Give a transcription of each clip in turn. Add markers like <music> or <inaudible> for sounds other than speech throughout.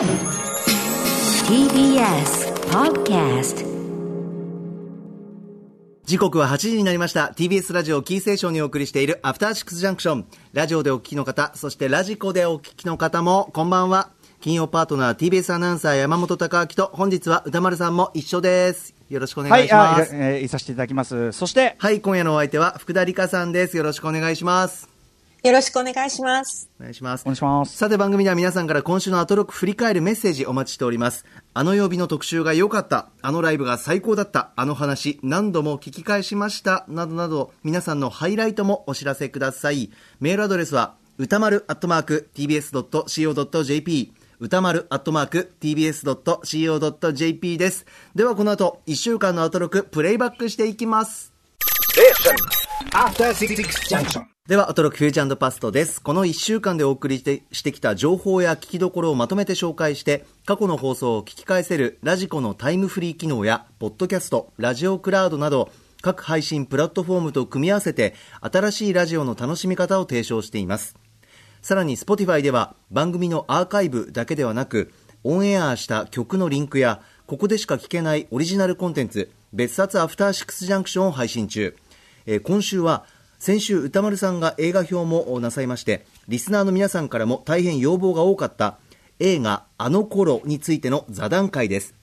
TBS Podcast 時刻は8時になりました。TBS ラジオキーセーションにお送りしているアフターシックスジャンクションラジオでお聞きの方そしてラジコでお聞きの方もこんばんは。金曜パートナー TBS アナウンサー山本貴明と本日は歌丸さんも一緒です。よろしくお願いしはい、あますえーいさせていただきます。そして、はい、今夜のお相手は福田理香さんです。よろしくお願いしますよろしくお願いします。お願いしますお願いします。さて番組では皆さんから今週のアトロック振り返るメッセージお待ちしております。あの曜日の特集が良かった、あのライブが最高だった、あの話何度も聞き返しました、などなど皆さんのハイライトもお知らせください。メールアドレスは歌丸アットマーク tbs.co.jp 歌丸アットマーク tbs.co.jp です。ではこの後1週間のアトロックプレイバックしていきます。After Six Junction. では、アトロックフューチャーパストです。この1週間でお送りしてしてきた情報や聞きどころをまとめて紹介して、過去の放送を聞き返せるラジコのタイムフリー機能や、ポッドキャスト、ラジオクラウドなど、各配信プラットフォームと組み合わせて、新しいラジオの楽しみ方を提唱しています。さらに Spotify では番組のアーカイブだけではなくオンエアした曲のリンクやここでしか聞けないオリジナルコンテンツ別冊アフターシックスジャンクションを配信中、えー今週は先週宇多丸さんが映画評もなさいましてリスナーの皆さんからも大変要望が多かった映画「あの頃」についての座談会です。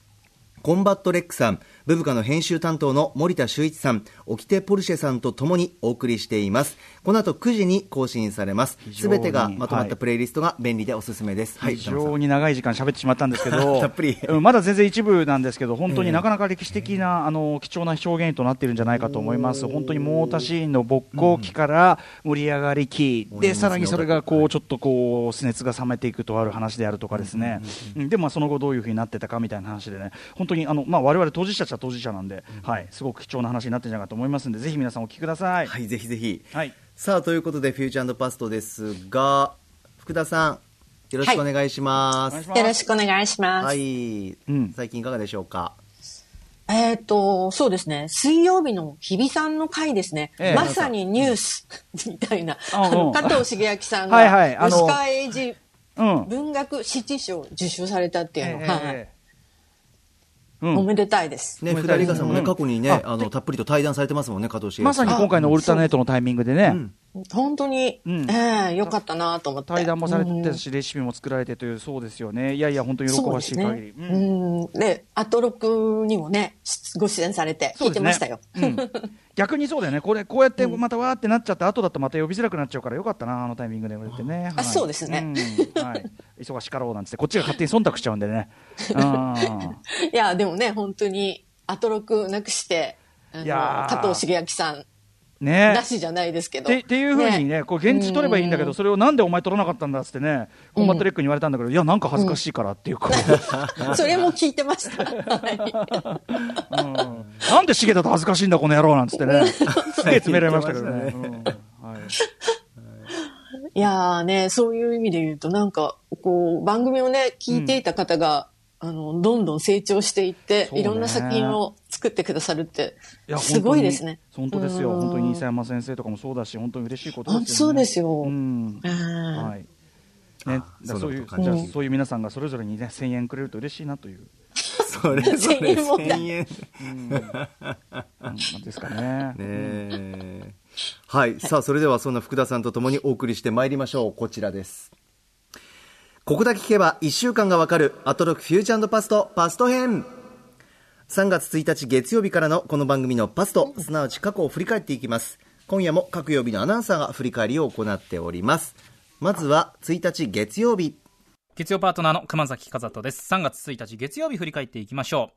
コンバットレックさん、ブブカの編集担当の森田修一さん、オキテポルシェさんとともにお送りしています。この後9時に更新されます。すべてがまとまっはいたプレイリストが便利でおすすめです。はい、非常に長い時間喋ってしまったんですけど <laughs> たっぷり。うんまだ全然一部なんですけど本当になかなか歴史的な、あの貴重な証言となっているんじゃないかと思います。本当にモーヲタシーンの勃興期から盛り上がり期、でさらにそれがこうちょっとこう熱熱が冷めていくとある話であるとかですね、うんでまあその後どういうふうになってたかみたいな話でね。本当にあのまあ我々当事者っ当事者なんで、はいすごく貴重な話になってるんじゃないかと思いますのでぜひ皆さんお聞きください。はい、ぜひぜひ。はいさあ、ということで、フューチャーパストですが、福田さん、よろしくお願いします。お願いよろしくお願いします。はい、うん最近いかがでしょうか？えっ、と、そうですね。水曜日の日比さんの回ですね。ええまさにニュースみたいな。うんうんあの、加藤茂明さんが、はいはい吉川英治うん文学史地賞を受賞されたっていうの、ええおめでたいです。ね、おめでたい福田理香さんもね、うん過去にね、ああの、たっぷりと対談されてますもんね、加藤茂まさに今回のオルタネートのタイミングでね、本当に、うんええよかったなと思って。対談もされてうんたし、レシピも作られてという、そうですよね。いやいや、本当に喜ばしい限り。そうん。で、アトロクにもね、ご出演されて、聞いてましたよ。うん逆にそうだよね。これ、こうやってまたわーってなっちゃって、後だとまた呼びづらくなっちゃうからよかったな、あのタイミングで言われてね。はいそうですねうんはい。忙しかろうなんつって、こっちが勝手に忖度しちゃうんでね。<laughs> うんいや、でもね、本当に、アトロクなくして、あのいやー。加藤シゲアキさん、ね。なしじゃないですけど。っていうふうにね、こう言質取ればいいんだけど、それをなんでお前取らなかったんだっつってね、コンバットレックに言われたんだけど、いや、なんか恥ずかしいからっていうか、<laughs> それも聞いてました。はうん。なんで茂田と恥ずかしいんだ、この野郎なんつってね、すげえ詰められましたけどね。<laughs> いやーね、そういう意味で言うと、なんか、こう、番組をね、聞いていた方が、あの、どんどん成長していって、ねいろんな作品を作ってくださるっていや、すごいですね。本当ですよ。うん本当に伊佐山先生とかもそうだし、本当に嬉しいことですよね。そうですよ。うん。うんはい。ね、そういう、じゃあそういう皆さんがそれぞれにね、1000円くれると嬉しいなという、<laughs> それぞれ1000円問題1000円。うん、ですかね。ねえはい、さあそれではそんな福田さんとともにお送りしてまいりましょうこちらですここだけ聞けば1週間がわかるアトロクフューチャーパストパスト編。3月1日月曜日からのこの番組のパストすなわち過去を振り返っていきます。今夜も各曜日のアナウンサーが振り返りを行っております。まずは1日月曜日。月曜パートナーの熊崎和人です。3月1日月曜日振り返っていきましょ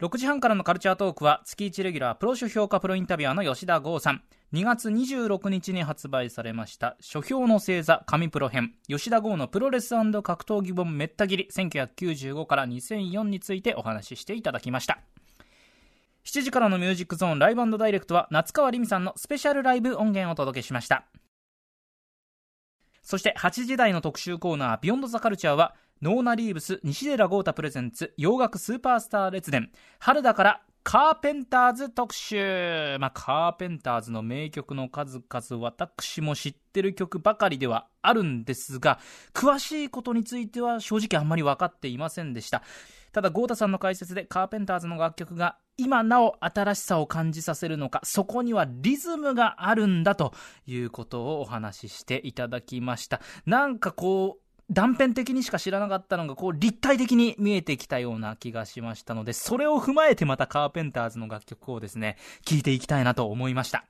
う。6時半からのカルチャートークは月1レギュラープロ書評価プロインタビュアーの吉田剛さん。2月26日に発売されました書評の星座神プロ編。吉田剛のプロレス格闘技本めった切り1995から2004についてお話ししていただきました。7時からのミュージックゾーンライブダイレクトは夏川りみさんのスペシャルライブ音源をお届けしました。そして8時台の特集コーナービヨンドザカルチャーはノーナ・リーブス西寺豪太プレゼンツ洋楽スーパースター列伝。春だからカーペンターズ特集。まあ、カーペンターズの名曲の数々、私も知ってる曲ばかりではあるんですが、詳しいことについては正直あんまり分かっていませんでした。ただ、豪太さんの解説でカーペンターズの楽曲が今なお新しさを感じさせるのか、そこにはリズムがあるんだということをお話ししていただきました。なんかこう、断片的にしか知らなかったのが、こう、立体的に見えてきたような気がしましたので、それを踏まえてまたカーペンターズの楽曲をですね、聴いていきたいなと思いました。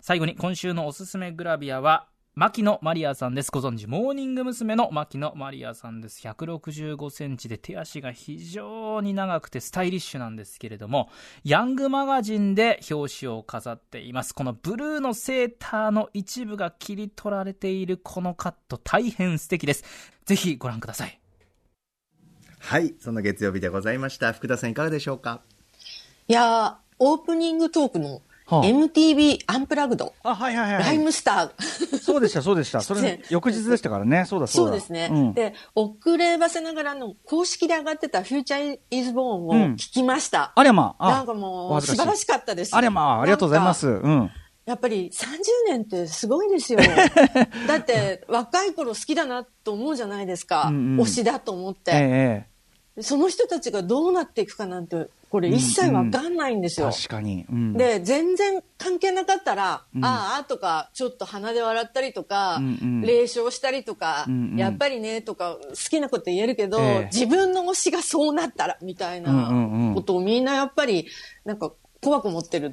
最後に今週のおすすめグラビアは、牧野マリアさんです。ご存知、モーニング娘。の牧野マリアさんです。165センチで手足が非常に長くてスタイリッシュなんですけれども、ヤングマガジンで表紙を飾っています。このブルーのセーターの一部が切り取られているこのカット、大変素敵です。ぜひご覧ください。はい、そんな月曜日でございました。福田さんいかがでしょうか？いやー、オープニングトークのはあ MTV アンプラグド、あ、はいはいはい。ライムスター。そうでした、そうでした。それね、翌日でしたからね。そうだ、そうだ。そうですね。うんで、遅ればせながらの公式で上がってたフューチャーイズボーンをうん聞きました。ありゃまあ。なんかもう素晴らしかったです。ありゃまあ、ありがとうございます。うん。やっぱり30年ってすごいですよ。<laughs> だって若い頃好きだなと思うじゃないですか。うんうん推しだと思って、ええその人たちがどうなっていくかなんて、これ一切わかんないんですよ。確かに。うん。で、全然関係なかったら、うんああとか、ちょっと鼻で笑ったりとか、うんうん冷笑したりとか、うんうんやっぱりね、とか、好きなこと言えるけど、ええ自分の推しがそうなったら、みたいうんうんうなんことをみんなやっぱり、なんか、怖く思ってる。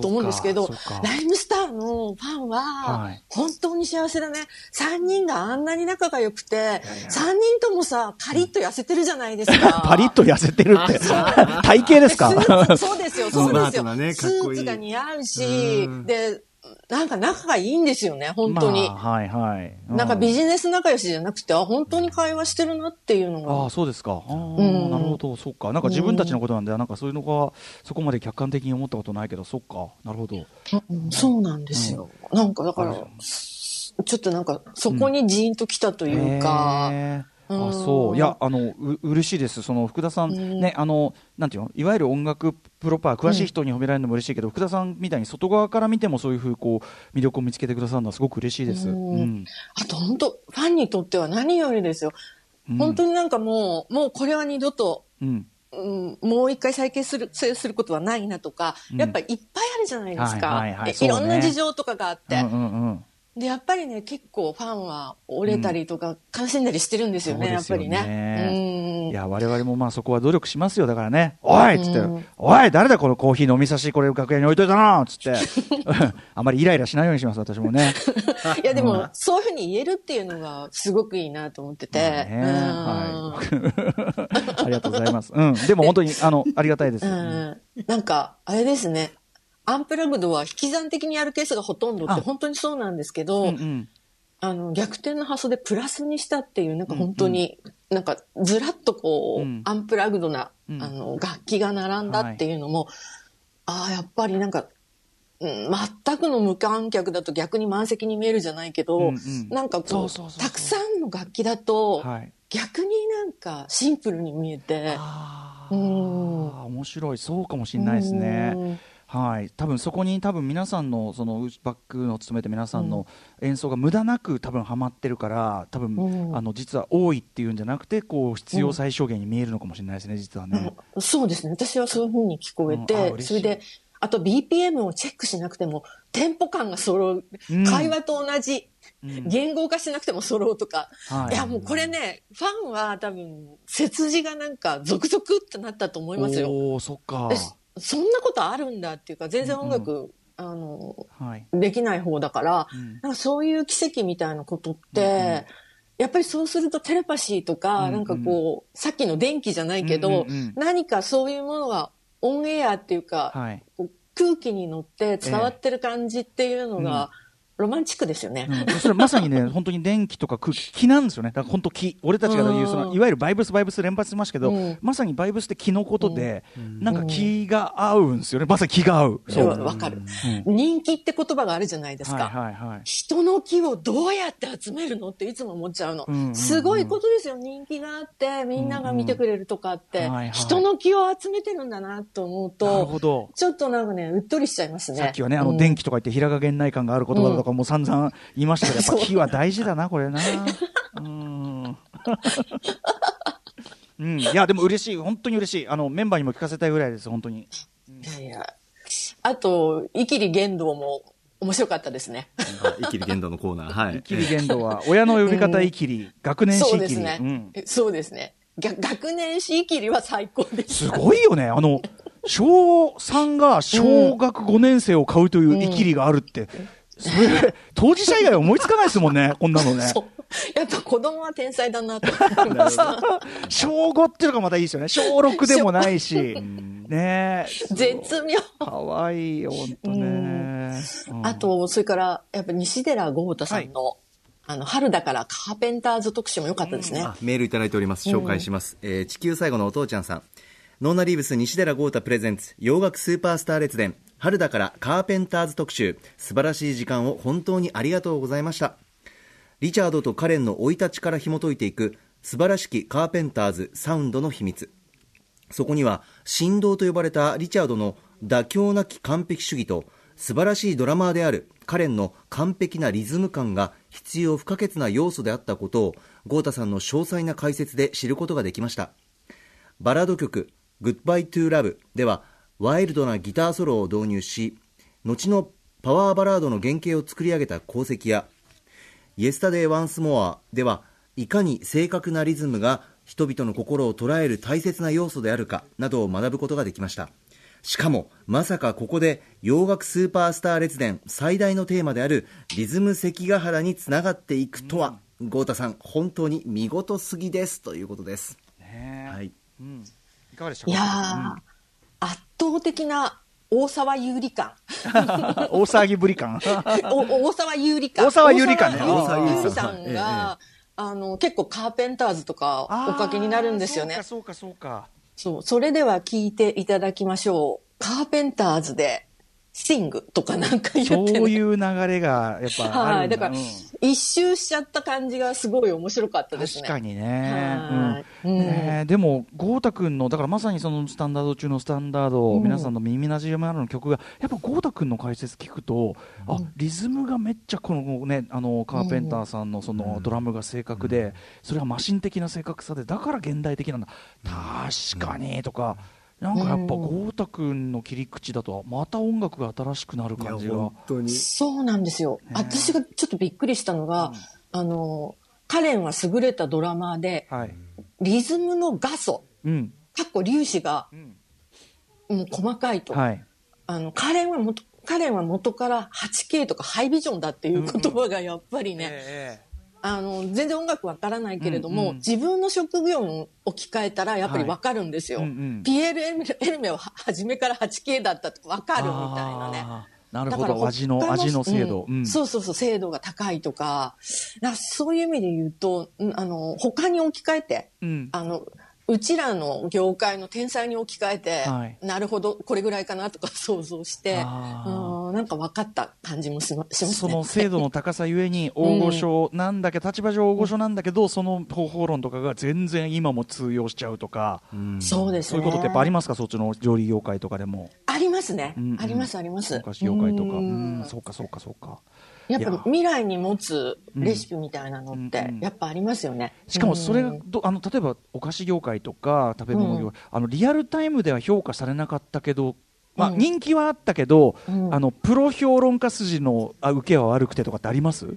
と思うんですけどライムスターのファンは、はい本当に幸せだね。3人があんなに仲が良くて、3人ともさ、カリッと痩せてるじゃないですか。<laughs> パリッと痩せてるって。<laughs> 体型ですか？そうですよ、そうですよ。スかっこいいーツが似合うしうん、で、なんか仲がいいんですよね、本当に。まあはいはい。うなんかビジネス仲良しじゃなくて、あ、本当に会話してるなっていうのああ、が。そうですか。ああ、んなるほど、そうか。なんか自分たちのことなんで、なんかそういうのが、そこまで客観的に思ったことないけど、そっか。なるほど。うんそうなんですよ。なんかだから、ちょっとなんか、そこにジーンときたというか、あそう。いやあのう嬉しいです。その福田さん、うん。ねあのなんていうの？いわゆる音楽プロパー詳しい人に褒められるのも嬉しいけど、福田さんみたいに外側から見てもそういうふうこう魅力を見つけてくださるのはすごく嬉しいです。うん。うん。あと本当、ファンにとっては何よりですよ。うん。本当になんかもう、もうこれは二度と、うん。うん、もう一回再建する、することはないなとか、うん。やっぱりいっぱいあるじゃないですか。はいろんな事情とかがあって。うんうんうんで、やっぱりね、結構ファンは折れたりとか、悲しんだりしてるんですよね、そうですよね。やっぱりね。うん。いや我々もまあそこは努力しますよだからね。おいっつって、うんおい誰だこのコーヒー飲み差しこれ楽屋に置いといたなっつって。<laughs> あまりイライラしないようにします私もね。<laughs> いや、でも、うん。そういうふうに言えるっていうのがすごくいいなと思ってて。はい。<laughs> ありがとうございます。うん。でも本当にあのありがたいです、うん。なんか、あれですね。アンプラグドは引き算的にやるケースがほとんどってあ。本当にそうなんですけど、うんうん。あの、逆転の発想でプラスにしたっていう、なんか本当に、なんかずらっとこう、うん。アンプラグドな、うん。あの、楽器が並んだっていうのも、ああ、やっぱりなんか、うん、全くの無観客だと逆に満席に見えるじゃないけど、うんうん。なんかこうたくさんの楽器だと、はい。逆になんかシンプルに見えて、あーうん。面白い。そうかもしれないですね。うんはい、多分そこに多分皆さんのそのバックの務めて皆さんの演奏が無駄なく多分ハマってるから多分、うんあの実は多いっていうんじゃなくてこう必要最小限に見えるのかもしれないですね実はね。うんそうですね。私はそういうふうに聞こえうんあて、嬉しいそれで、あと BPM をチェックしなくても、テンポ感が揃う。うん会話と同じ。うん言語化しなくても揃うとか。はいいや、もうこれね、ファンは多分、背筋がなんか、ゾクゾクってなったと思いますよ。おーそっかで。そんなことあるんだっていうか、全然音楽、あの、はい。できない方だから、うん。なんかそういう奇跡みたいなことって、やっぱりそうするとテレパシーとか、うんうん。なんかこう、さっきの電気じゃないけど、うんうんうん。何かそういうものがオンエアっていうか、はい。こう空気に乗って伝わってる感じっていうのが、ロマンチックですよね。うん、それまさにね、<laughs> 本当に電気とか空気、気なんですよね。だから本当気。俺たちが言う、その、いわゆるバイブス、バイブス連発しますけど、うんまさにバイブスって気のことで、なんか気が合うんですよね。まさに気が合う。そうわかる、人気って言葉があるじゃないですか。はいはいはい。人の気をどうやって集めるのっていつも思っちゃうの。うんうんうんすごいことですよ。人気があって、みんなが見てくれるとかって、うんうんはいはい人の気を集めてるんだなと思うなると、ほど。ちょっとなんかね、うっとりしちゃいますね。さっきはね、あの、うん電気とか言って平賀源内感がある言葉だとかも散々言いましたけど、やっぱそう気は大事だな、これな。<laughs> うん。うん、いや、でも嬉しい。本当に嬉しい。あの、メンバーにも聞かせたいぐらいです、本当に。いやいや。あと、イキリ言動も面白かったですね。あ <laughs> イキリ言動のコーナー。はい。イキリ言動は、親の呼び方イキリ、学年そ史イキリ。うですね。うんえそうですね。が学年史イキリは最高です。すごいよね。あの、<laughs> 小3が小学5年生を買うというイキリがあるって、それ、当事者以外思いつかないですもんね、<laughs> こんなのね。そう。やっぱ子供は天才だなと思いました。小5っていうのがまたいいですよね。小6でもないし。ねえ。絶妙。かわいいよ、ほんとね。うんあ、と、それから、やっぱ西寺豪太さんの、あの、春だからカーペンターズ特集も良かったですね。あメールいただいております。紹介します。えー地球最後のお父ちゃんさん。ノーナリーブス西寺豪太プレゼンツ洋楽スーパースター列伝春だからカーペンターズ特集。素晴らしい時間を本当にありがとうございました。リチャードとカレンの生い立ちから紐解いていく。素晴らしきカーペンターズサウンドの秘密。そこには振動と呼ばれたリチャードの妥協なき完璧主義と素晴らしいドラマーであるカレンの完璧なリズム感が必要不可欠な要素であったことを豪太さんの詳細な解説で知ることができました。バラード曲「Goodbye to Love」ではワイルドなギターソロを導入し後のパワーバラードの原型を作り上げた功績や「Yesterday Once More」ではいかに正確なリズムが人々の心を捉える大切な要素であるかなどを学ぶことができました。しかもまさかここで洋楽スーパースター列伝最大のテーマであるリズム関ヶ原につながっていくとは、豪太さん本当に見事すぎです。ということです、ねはい、うん。いかがでしたか？いやー、圧倒的な大沢有利感。うん大騒ぎぶり感。お大沢有利 <laughs> 感。大沢有利感ね大大沢有利さんが、あの、結構カーペンターズとかおかけになるんですよね。そうか、そうか、そうか。そう。それでは聞いていただきましょう。カーペンターズで、シングとかなんか言って、ね。そういう流れが、やっぱあはい。だ。だから、うん一周しちゃった感じがすごい面白かったですね。確かにね。はいうんうんねえでも、豪太君の、だからまさにそのスタンダード中のスタンダード、うん皆さんの耳なじみあるの曲が、やっぱ豪太君の解説聞くと、あリズムがめっちゃこのね、あのカーペンターさんのそのドラムが正確で、それはマシン的な正確さで、だから現代的なんだ、確かにとか。なんかやっぱ豪太君の切り口だとまた音楽が新しくなる感じが。当に。そうなんですよ。私がちょっとびっくりしたのが、あの、カレンは優れたドラマーで、はい。リズムの画素、うん。かっこ粒子が、ん。もう細かいと。はい。あの、カレンは元、カレンは元から 8K とかハイビジョンだっていう言葉がやっぱりね、えあの、全然音楽わからないけれども、うんうん。自分の職業に置き換えたらやっぱりわかるんですよ。はいうんうん。ピエール・エルメは初めから 8K だったとわかるみたいなね。なるほだからど味の他味の精度、うん。そうそうそう、精度が高いとか、だからそういう意味で言うと、うんあの、他に置き換えて、うん。あの、うちらの業界の天才に置き換えて、はいなるほど、これぐらいかなとか <laughs> 想像して、うんなんか分かった感じもしますね。その精度の高さゆえに <laughs> 大御所なんだけど、立場上大御所なんだけど、その方法論とかが全然今も通用しちゃうとか、そうですね。そういうことってやっぱありますか、そっちの上理業界とかでも。ありますね。うんうんあります、あります。昔業界とか。ううんん、そうか、そうか、そうか。やっぱいや未来に持つレシピみたいなのってうんうん、やっぱありますよね。しかもそれがうんどあの例えばお菓子業界とか食べ物業界、あのリアルタイムでは評価されなかったけど、まあ、うん人気はあったけど、うん。あのプロ評論家筋のあ受けは悪くてとかってあります？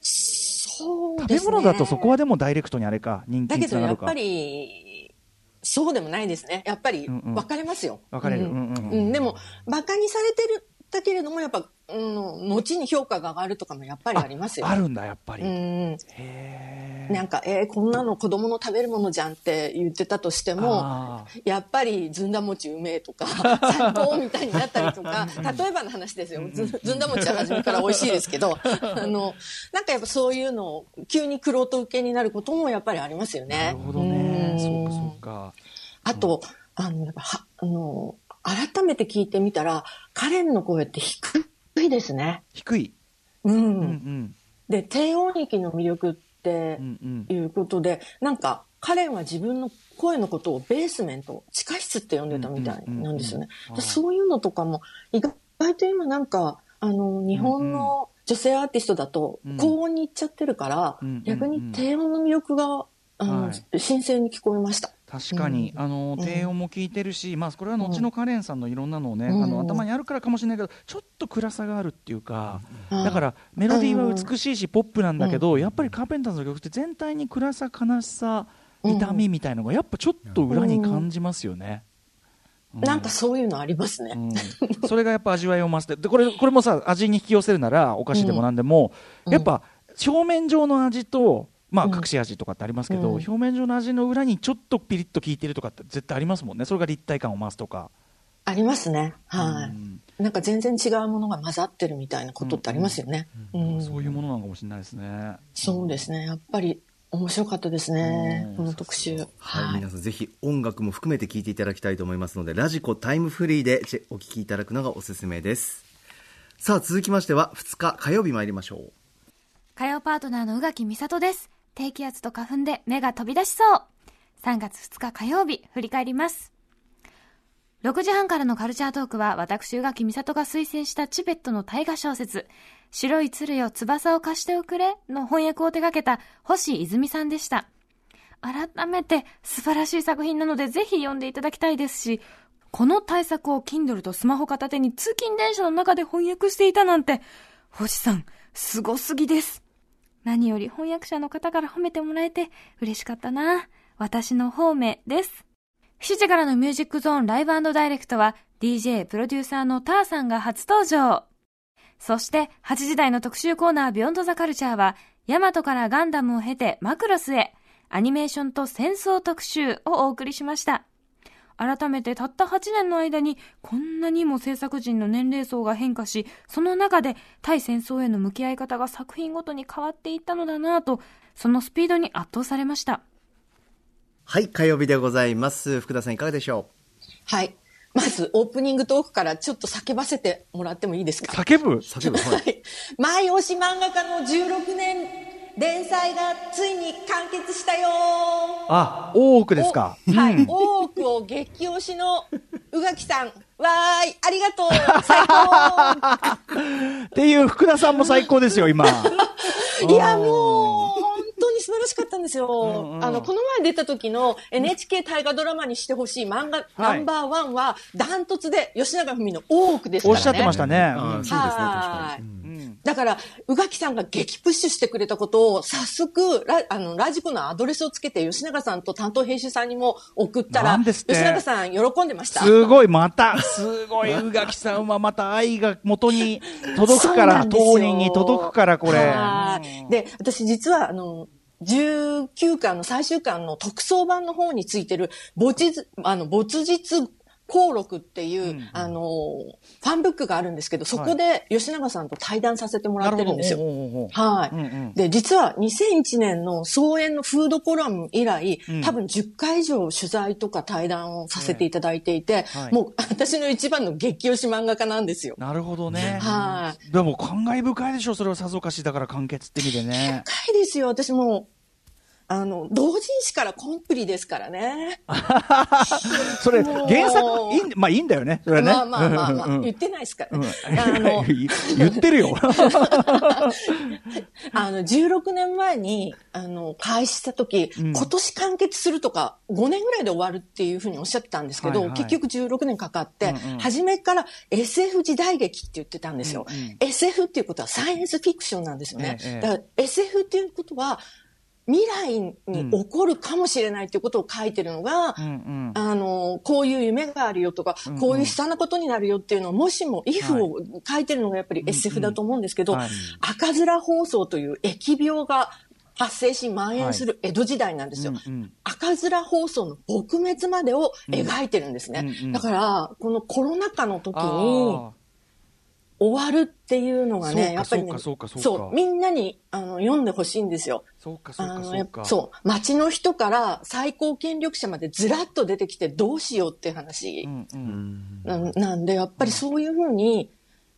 そう食べ物だとそこはでもダイレクトにあれか人気だにつながるか。けどやっぱり、そうでもないですね。やっぱりうんうん。分かれますよ。分かれる。うんうんうんうん。うん。でも、馬鹿にされてるったけれども、やっぱ、うん、後に評価が上がるとかもやっぱりありますよ。あるんだやっぱり、うん。へなんか、えーこんなの子供の食べるものじゃんって言ってたとしても、あやっぱりずんだ餅うめえとか、<laughs> 最高みたいになったりとか、例えばの話ですよ。ずずんだ餅は初めから美味しいですけど、<laughs> あの、なんかやっぱそういうのを急に玄人受けになることもやっぱりありますよね。なるほどね。うん。そうかそうか。あと、あの、やっぱは、あの、改めて聞いてみたら、カレンの声って低いですね。低い。うん。うんうん。で、低音域の魅力ってうんうん。いうことで、なんか、カレンは自分の声のことをベースメント、地下室って呼んでたみたいなんですよね。そういうのとかも、意外と今なんか、あの、日本の女性アーティストだとうん。高音に行っちゃってるから、うん。逆に低音の魅力が、あの、はい。新鮮に聞こえました。確かに、うん。あの低音も聞いてるし、まあ、これは後のカレンさんのいろんなのをね、うん。あの頭にあるからかもしれないけどちょっと暗さがあるっていうか、うん。だからメロディーは美しいし、ポップなんだけど、やっぱりカーペンターズの曲って全体に暗さ悲しさ痛みみたいのがやっぱちょっと裏に感じますよね。うなんかそういうのありますね。うん、それがやっぱ味わいを増してでこれこれもさ味に引き寄せるならお菓子でも何でも、うん。やっぱ表面上の味と、まあ、うん隠し味とかってありますけど、うん表面上の味の裏にちょっとピリッと効いてるとかって絶対ありますもんねそれが立体感を増すとか。ありますね。はい。うんなんか全然違うものが混ざってるみたいなことってありますよね。うんそういうものなのかもしれないですね。そうですね。やっぱり面白かったですねうん。この特集。はい、はい。皆さんぜひ音楽も含めて聴いていただきたいと思いますので、ラジコタイムフリーでお聴きいただくのがおすすめです。さあ、続きましては2日火曜日参りましょう。火曜パートナーの宇垣美里です。低気圧と花粉で目が飛び出しそう。3月2日火曜日、振り返ります。6時半からのカルチャートークは、私宇垣美里が推薦したチベットの大河小説、白い鶴よ翼を貸しておくれの翻訳を手掛けた星泉さんでした。改めて素晴らしい作品なのでぜひ読んでいただきたいですし、この対策を Kindle とスマホ片手に通勤電車の中で翻訳していたなんて、星さん、すすぎです。何より翻訳者の方から褒めてもらえて嬉しかったな。私の方面です。7時からのミュージックゾーンライブダイレクトは DJ プロデューサーのターさんが初登場。そして8時台の特集コーナービヨンドザカルチャーはヤマトからガンダムを経てマクロスへアニメーションと戦争特集をお送りしました。改めてたった8年の間にこんなにも制作陣の年齢層が変化し、その中で対戦争への向き合い方が作品ごとに変わっていったのだなぁと、そのスピードに圧倒されました。はい、火曜日でございます。福田さんいかがでしょはい。まず、オープニングトークからちょっと叫ばせてもらってもいいですか？叫ぶ？う叫ぶ、はい。はい。<laughs> 前押し漫画家の16年連載がついに完結したよあ、大奥ですか。おはい。うん多くを激推しの宇垣さん。わーい。ありがとう。<laughs> 最高っていう福田さんも最高ですよ、今。<laughs> いや、もう、素晴らしかったんですよ。うんうんあの、この前出た時の NHK 大河ドラマにしてほしい漫画、ナンバーワンは、ダントツで吉永文の多くですからね。おっしゃってましたね。あーそうですね、確かはいに。うんだから、宇垣さんが激プッシュしてくれたことを、早速、ラあのラジコのアドレスをつけて、吉永さんと担当編集さんにも送ったら、吉永さん喜んでました。すごい、また、すごい、<laughs> 宇垣さんはまた愛が元に届くから、当人に届くから、これ。はいで、私実は、あの、19巻の最終巻の特装版の方についてる、没日、あの、没日登録っていう、うんあの、ファンブックがあるんですけど、そこで吉永さんと対談させてもらってるんですよ。はい、うんうんで、実は2001年の総演のフードコラム以来、うん多分10回以上取材とか対談をさせていただいていて、はいもう私の一番の激推し漫画家なんですよ。なるほどね。はい。でも、感慨深いでしょ、それはさぞかしだから完結って意味でね。深いですよ。私もう、あの、同人誌からコンプリですからね。<laughs> それ、原作、いいん、まあいいんだよね、それはね。まあまあまあまあ、うんうん言ってないですからうんね。あの、<laughs> 言ってるよ。<laughs> あの、16年前に、あの、開始した時、うん今年完結するとか、5年ぐらいで終わるっていうふうにおっしゃってたんですけど、はいはい結局16年かかって、うんうん初めから SF 時代劇って言ってたんですよ。うんうん SF っていうことはサイエンスフィクションなんですよね。ええだから SF っていうことは、未来に起こるかもしれないっていうことを書いてるのが、うんうん。あの、こういう夢があるよとか、こういう悲惨なことになるよっていうのを、もしも、イフを書いてるのがやっぱり SF だと思うんですけど、はい。赤面疱瘡という疫病が発生し蔓延する江戸時代なんですよ。うんうん。赤面疱瘡の撲滅までを描いてるんですね。うんうん。だから、このコロナ禍の時に、あ終わるっていうのがね、やっぱりね、そうかそうみんなにあの読んでほしいんですよ。ーそうかそうかそうか。やっぱそう、町の人から最高権力者までずらっと出てきてどうしようっていう話。うんうん。なんなんで、やっぱりそういうふうに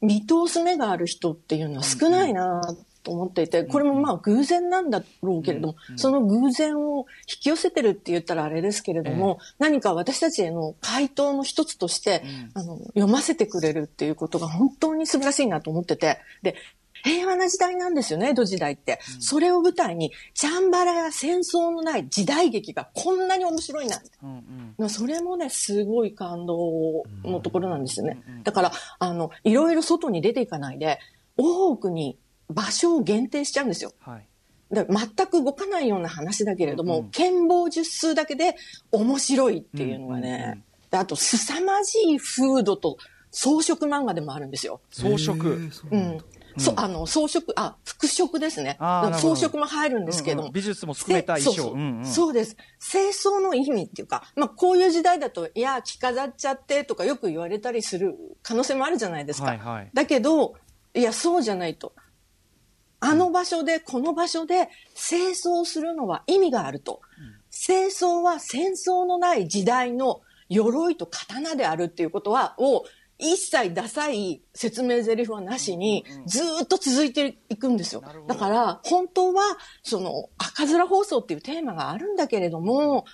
見通す目がある人っていうのは少ないなと思っていて、これもまあ偶然なんだろうけれども、その偶然を引き寄せてるって言ったらあれですけれども、何か私たちへの回答の一つとして、あの、読ませてくれるっていうことが本当に素晴らしいなと思ってて、で、平和な時代なんですよね、江戸時代って。それを舞台に、チャンバラや戦争のない時代劇がこんなに面白いな。うんうん。まあそれもね、すごい感動のところなんですよね。だから、あの、いろいろ外に出ていかないで、多くに場所を限定しちゃうんですよ。はいだ全く動かないような話だけれども、剣謀術数だけで面白いっていうのがね、であと、凄まじい風土と装飾漫画でもあるんですよ。装飾うん。そあの装飾、あ、服飾ですね。装飾も入るんですけども、うんうん美術も含めた衣装でそうそううんうんそうです。清掃の意味っていうか、まあこういう時代だと、いや、着飾っちゃってとかよく言われたりする可能性もあるじゃないですか。はいはいだけど、いや、そうじゃないと。あの場所で、この場所で清掃するのは意味があると。清掃は戦争のない時代の鎧と刀であるっていうことは、を一切ダサい説明台詞はなしに、ずーっと続いていくんですよ。だから、本当は、その、赤面放送っていうテーマがあるんだけれども、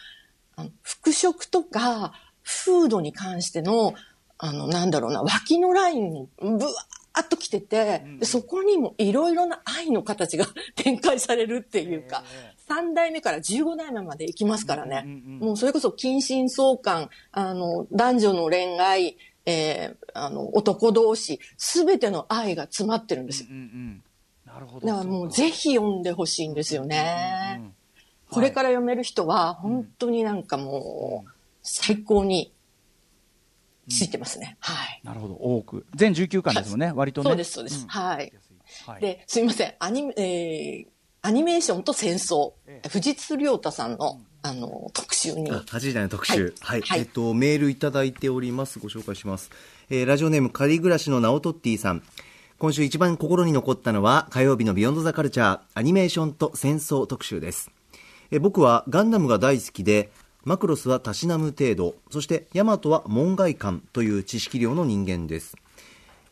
あの服飾とか、フードに関しての、あの、なんだろうな、脇のラインをぶわーっと来てて、でそこにもいろいろな愛の形が <laughs> 展開されるっていうか、3代目から15代目まで行きますからね。もうそれこそ近親相関、あの、男女の恋愛、えーあの、男同士、すべての愛が詰まってるんですよ。うんうんなるほど。だからもうぜひ読んでほしいんですよね。うんこれから読める人は、本当になんかもう、最高についてますね。はい。なるほど多く全19巻ですもんね割とねそうです、そうです。んはい。はいで、すいません。アニメ、えーアニメーションと戦争、藤津亮太さんの、あの、特集に。あ8時台の特集。はい。はいえっと、メールいただいております。ご紹介します。えーラジオネーム、仮暮らしのナオトッティさん。今週一番心に残ったのは、火曜日のビヨンドザカルチャー、アニメーションと戦争特集です。えー僕はガンダムが大好きで、マクロスはたしなむ程度、そしてヤマトは門外観という知識量の人間です。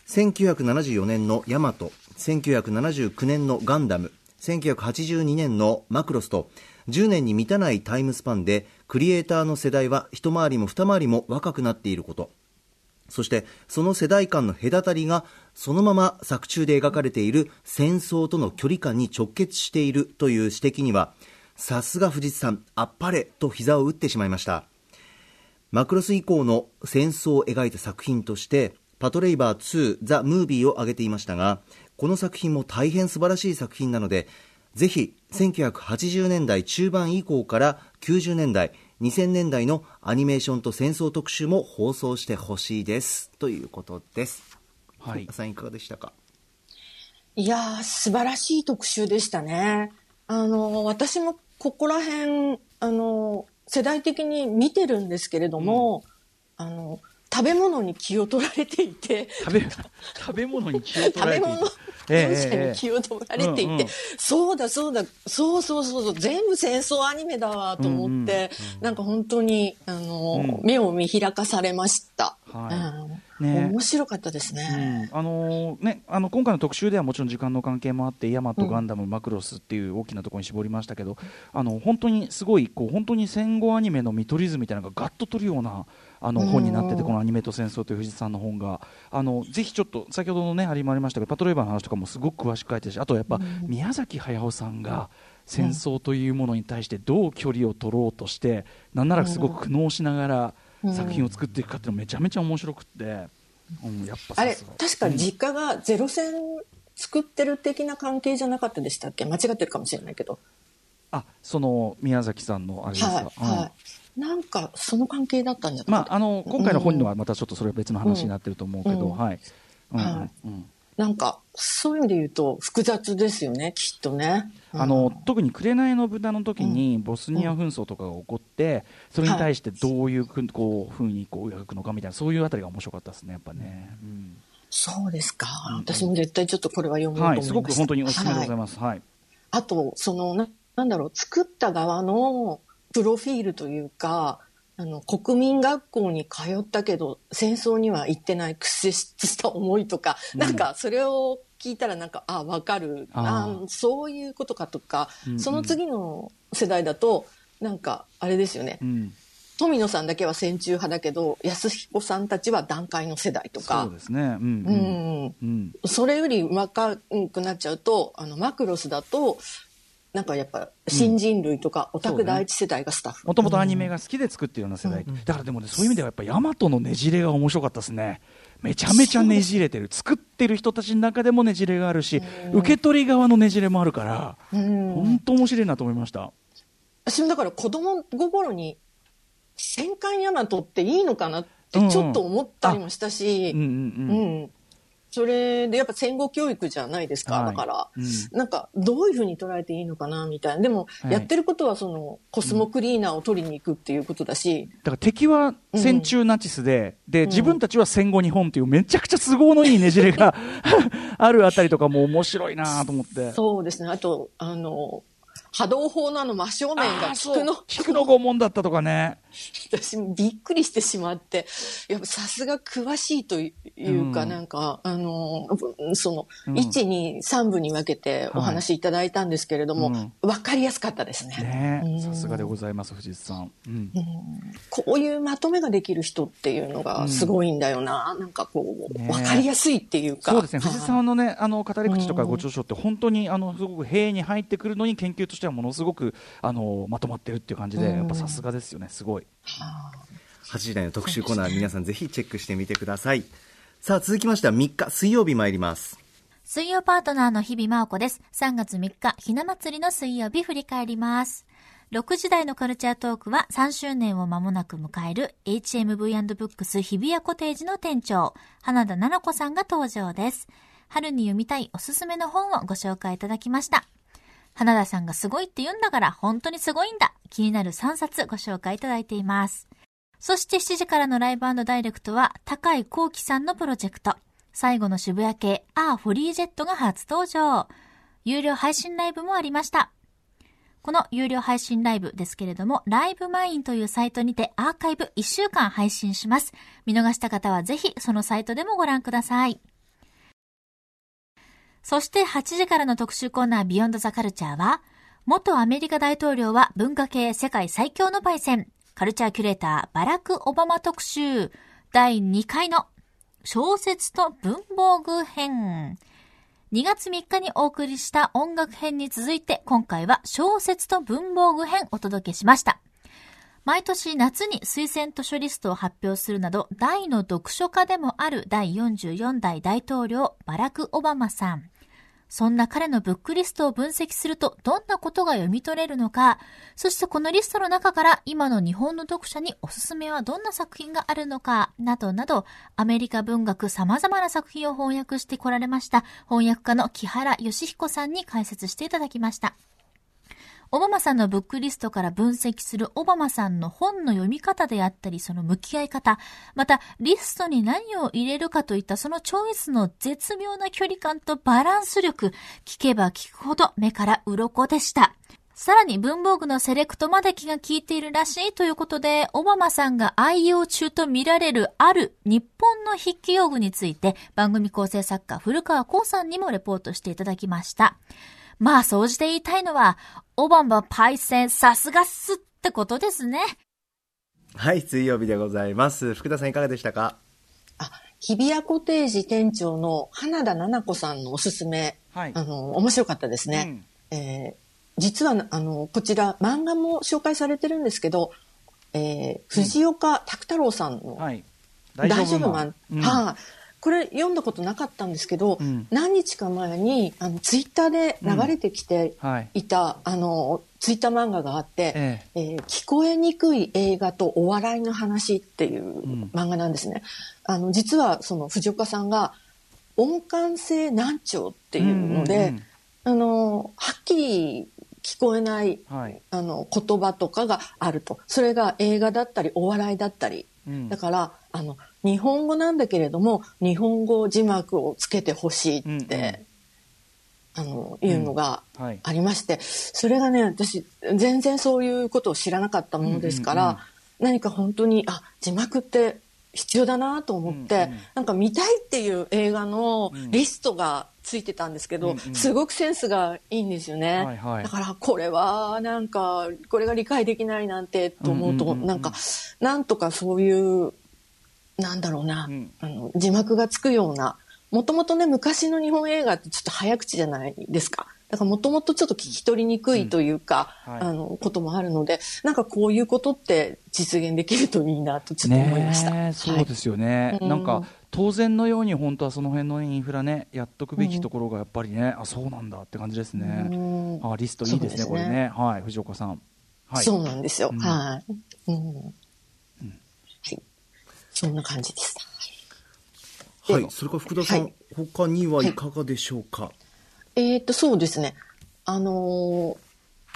1974年のヤマト、1979年のガンダム、1982年のマクロスと10年に満たないタイムスパンでクリエイターの世代は一回りも二回りも若くなっていることそしてその世代間の隔たりがそのまま作中で描かれている戦争との距離感に直結しているという指摘にはさすが藤津さんあっぱれと膝を打ってしまいました。マクロス以降の戦争を描いた作品としてパトレイバー2ザ・ムービーを挙げていましたがこの作品も大変素晴らしい作品なのでぜひ1980年代中盤以降から90年代2000年代のアニメーションと戦争特集も放送してほしいです。ということです。はい。さんいかがでしたか？いやー、素晴らしい特集でしたね。あの、私もここら辺、あの、世代的に見てるんですけれども、あの、食べ物に気を取られていて、食べ食べ物に気を取食べられている物描写に気を取られていて、うんうんそうだそうだ。そうそうそうそう。全部戦争アニメだわと思って、なんか本当にあの、うん。目を見開かされました、はい。うんね。面白かったですね、あのーね、あの今回の特集ではもちろん時間の関係もあってヤマト、ガンダム、マクロスっていう大きなところに絞りましたけどあの本当にすごいこう本当に戦後アニメの見取り図みたいなのがガッと取るようなあの本になっててこのアニメと戦争という藤津さんの本が。あのぜひちょっと先ほどのねありもありましたけどパトレーバーの話とかもすごく詳しく書いてるしあとやっぱ宮崎駿さんが戦争というものに対してどう距離を取ろうとしてなんならすごく苦悩しながら作品を作っていくかっていうのめちゃめちゃ面白くって、うん、やっぱあれ確か実家がゼロ戦作ってる的な関係じゃなかったでしたっけ？間違ってるかもしれないけど。あその宮崎さんのあれですか、はい、はい。なんか、その関係だったんじゃうんまあ、ないかあの今回の本にはまたちょっとそれは別の話になってると思うけど、うん。はい、うんはいうんなんか、そういう意味で言うと、複雑ですよね、きっとね。あの特に紅の豚の時にボスニア紛争とかが起こって、それに対してどういうふうこうふうにこう描くのかみたいなそういうあたりが面白かったですねやっぱね、うん。そうですか。私も絶対ちょっとこれは読もうと思いました。はいすごく本当におすすめでございはます。はい、あと、その、ななんだろう、作った側のプロフィールというか、あの、国民学校に通ったけど、戦争には行ってない屈折した思いとか、なんか、それを聞いたらなんか、あ、わかる。あそういうことかとか、うんうん。その次の世代だと、なんか、あれですよね。うん、富野さんだけは戦中派だけど、安彦さんたちは団塊の世代とか。そう、ですね。うんううんん、うん。それより若くなっちゃうと、あの、マクロスだと、なんかやっぱ、新人類とか、オタク第一世代がスタッフ。もともとアニメが好きで作ってるような世代、だからでもねそういう意味ではやっぱヤマトのねじれが面白かったですね。めちゃめちゃねじれてる。作ってる人たちの中でもねじれがあるし、受け取り側のねじれもあるから、うん。本当面白いなと思いました。私もだから子供心に、戦艦ヤマトっていいのかなってちょっと思ったりもしたし、うん。うん。それでやっぱ戦後教育じゃないですか、はいだから、うんなんかどういうふうに捉えていいのかなみたいな。でも、はいやってることはそのコスモクリーナーを取りに行くっていうことだし、だから敵は戦中ナチスで、で自分たちは戦後日本っていうめちゃくちゃ都合のいいねじれが <laughs> あるあたりとかも面白いなと思って。そうですね。あと、あの、波動砲のあの真正面がの、菊の拷問だったとかね。<laughs> 私もびっくりしてしまって、やっぱさすが詳しいというか、うん。なんか、あの、その、うん。1、2、3部に分けてお話しいただいたんですけれども、うん。わかりやすかったですね。ね。うん。さすがでございます、藤井さん。うん。こういうまとめができる人っていうのがすごいんだよな。なんかこう、ね。わかりやすいっていうか。そうですね、藤井はいさんのね、あの語り口とかご著書って、本当にあのすごく兵に入ってくるのに、研究としてはものすごくあのまとまってるっていう感じで、うん。やっぱさすがですよね、すごい。8時台の特集コーナー皆さんぜひチェックしてみてくださいさあ続きましては3日水曜日参ります水曜パートナーの日々真央子です。3月3日、ひな祭りの水曜日振り返ります。6時台のカルチャートークは3周年を間もなく迎える HMV&BOOKS 日比谷コテージの店長、花田奈々子さんが登場です。春に読みたいおすすめの本をご紹介いただきました。花田さんがすごいって言うんだから本当にすごいんだ。気になる3冊ご紹介いただいています。そして7時からのライブダイレクトは高井幸喜さんのプロジェクト。最後の渋谷系アーフォリージェットが初登場。有料配信ライブもありました。この有料配信ライブですけれども、ライブマインというサイトにてアーカイブ1週間配信します。見逃した方はぜひそのサイトでもご覧ください。そして8時からの特集コーナービヨンドザカルチャーは、元アメリカ大統領は文化系世界最強のパイセン、カルチャーキュレーターバラク・オバマ特集、第2回の小説と文房具編。2月3日にお送りした音楽編に続いて、今回は小説と文房具編お届けしました。毎年夏に推薦図書リストを発表するなど、大の読書家でもある第44代大統領バラク・オバマさん。そんな彼のブックリストを分析するとどんなことが読み取れるのか、そしてこのリストの中から今の日本の読者におすすめはどんな作品があるのか、などなど、アメリカ文学様々な作品を翻訳してこられました翻訳家の木原義彦さんに解説していただきました。オバマさんのブックリストから分析するオバマさんの本の読み方であったり、その向き合い方、またリストに何を入れるかといったそのチョイスの絶妙な距離感とバランス力、聞けば聞くほど目から鱗でした。さらに文房具のセレクトまで気が利いているらしいということで、オバマさんが愛用中と見られるある日本の筆記用具について番組構成作家古川光さんにもレポートしていただきました。まあ、総じて言いたいのは、オバマパイセンさすがっすってことですね。はい水曜日でございます。福田さんいかがでしたか？あ、日比谷コテージ店長の花田奈々子さんのおすすめ、はい。あの、面白かったですね。えー実は、あの、こちら、漫画も紹介されてるんですけど、えー藤岡拓太郎さんのはい。大丈夫マン、うん。はいこれ読んだことなかったんですけど、うん。何日か前にあのツイッターで流れてきてはい。いた、あのツイッター漫画があって、え。えー聞こえにくい映画とお笑いの話っていううん。漫画なんですね。あの実はその藤岡さんが音感性難聴っていうので、うんうんうん。あのはっきり聞こえないはい。あの言葉とかがあると。それが映画だったりお笑いだったり、うん。だからあの日本語なんだけれども日本語字幕をつけてほしいって、うんうん。あのいうのがうん。はい。ありまして、それがね私全然そういうことを知らなかったものですから、うんうんうん。何か本当にあ字幕って必要だなと思って、うんうん。なんか見たいっていう映画のうん。リストがついてたんですけど、うんうん。すごくセンスがいいんですよね。はいはい。だからこれはなんかこれが理解できないなんてと思うと、うんうんうんうん。なんかなんとかそういうなんだろうな、うん。あの字幕がつくような。もともとね昔の日本映画ってちょっと早口じゃないですか。だからもともとちょっと聞き取りにくいというか、うん。はい。あのこともあるのでなんかこういうことって実現できるといいなとちょっと思いました。ねえそうですよね、はい。なんかうん当然のように本当はその辺のインフラねやっとくべきところがやっぱりね、あそうなんだって感じですね、うん。あリストいいですねすね。これね。はい藤岡さん。はい。そうなんですよ。うん。はい、うん。はい。そんな感じでした。ではい、それから福田さん、はい他にはいかがでしょうか？えっ、と、そうですね。あの